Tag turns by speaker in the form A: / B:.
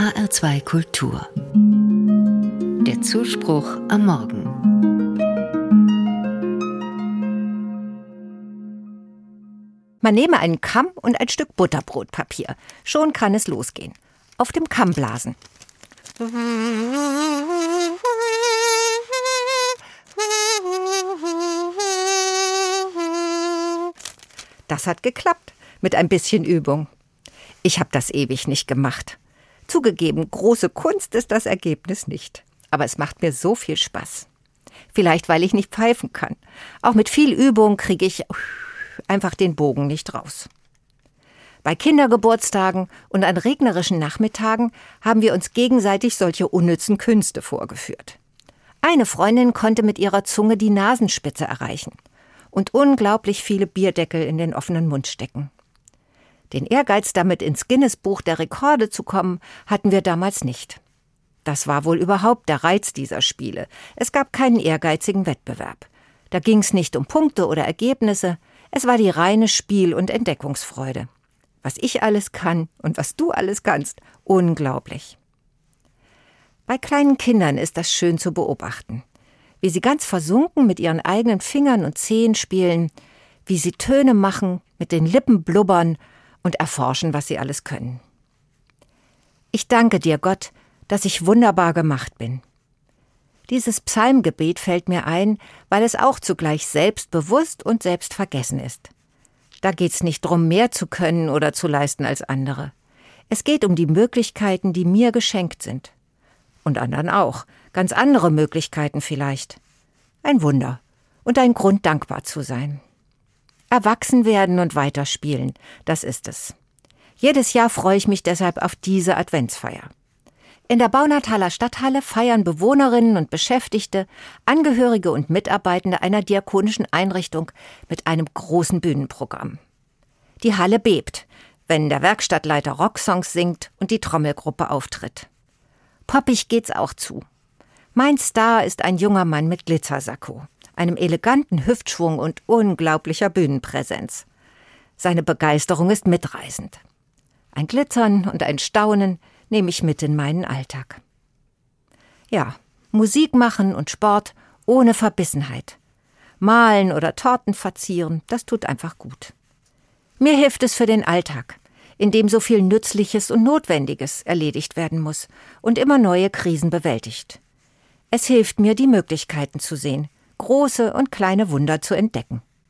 A: HR2 Kultur. Der Zuspruch am Morgen.
B: Man nehme einen Kamm und ein Stück Butterbrotpapier. Schon kann es losgehen. Auf dem Kamm blasen. Das hat geklappt, mit ein bisschen Übung. Ich habe das ewig nicht gemacht. Zugegeben, große Kunst ist das Ergebnis nicht. Aber es macht mir so viel Spaß. Vielleicht, weil ich nicht pfeifen kann. Auch mit viel Übung kriege ich einfach den Bogen nicht raus. Bei Kindergeburtstagen und an regnerischen Nachmittagen haben wir uns gegenseitig solche unnützen Künste vorgeführt. Eine Freundin konnte mit ihrer Zunge die Nasenspitze erreichen und unglaublich viele Bierdeckel in den offenen Mund stecken. Den Ehrgeiz, damit ins Guinness-Buch der Rekorde zu kommen, hatten wir damals nicht. Das war wohl überhaupt der Reiz dieser Spiele. Es gab keinen ehrgeizigen Wettbewerb. Da ging es nicht um Punkte oder Ergebnisse, es war die reine Spiel- und Entdeckungsfreude. Was ich alles kann und was du alles kannst, unglaublich. Bei kleinen Kindern ist das schön zu beobachten, wie sie ganz versunken mit ihren eigenen Fingern und Zehen spielen, wie sie Töne machen, mit den Lippen blubbern und erforschen, was sie alles können. Ich danke dir, Gott, dass ich wunderbar gemacht bin. Dieses Psalmgebet fällt mir ein, weil es auch zugleich selbstbewusst und selbstvergessen ist. Da geht's nicht drum, mehr zu können oder zu leisten als andere. Es geht um die Möglichkeiten, die mir geschenkt sind. Und anderen auch. Ganz andere Möglichkeiten vielleicht. Ein Wunder. Und ein Grund, dankbar zu sein. Erwachsen werden und weiterspielen, das ist es. Jedes Jahr freue ich mich deshalb auf diese Adventsfeier. In der Baunataler Stadthalle feiern Bewohnerinnen und Beschäftigte, Angehörige und Mitarbeitende einer diakonischen Einrichtung mit einem großen Bühnenprogramm. Die Halle bebt, wenn der Werkstattleiter Rocksongs singt und die Trommelgruppe auftritt. Poppig geht's auch zu. Mein Star ist ein junger Mann mit Glitzersacko einem eleganten Hüftschwung und unglaublicher Bühnenpräsenz. Seine Begeisterung ist mitreißend. Ein Glitzern und ein Staunen nehme ich mit in meinen Alltag. Ja, Musik machen und Sport ohne Verbissenheit. Malen oder Torten verzieren, das tut einfach gut. Mir hilft es für den Alltag, in dem so viel Nützliches und Notwendiges erledigt werden muss und immer neue Krisen bewältigt. Es hilft mir, die Möglichkeiten zu sehen, große und kleine Wunder zu entdecken.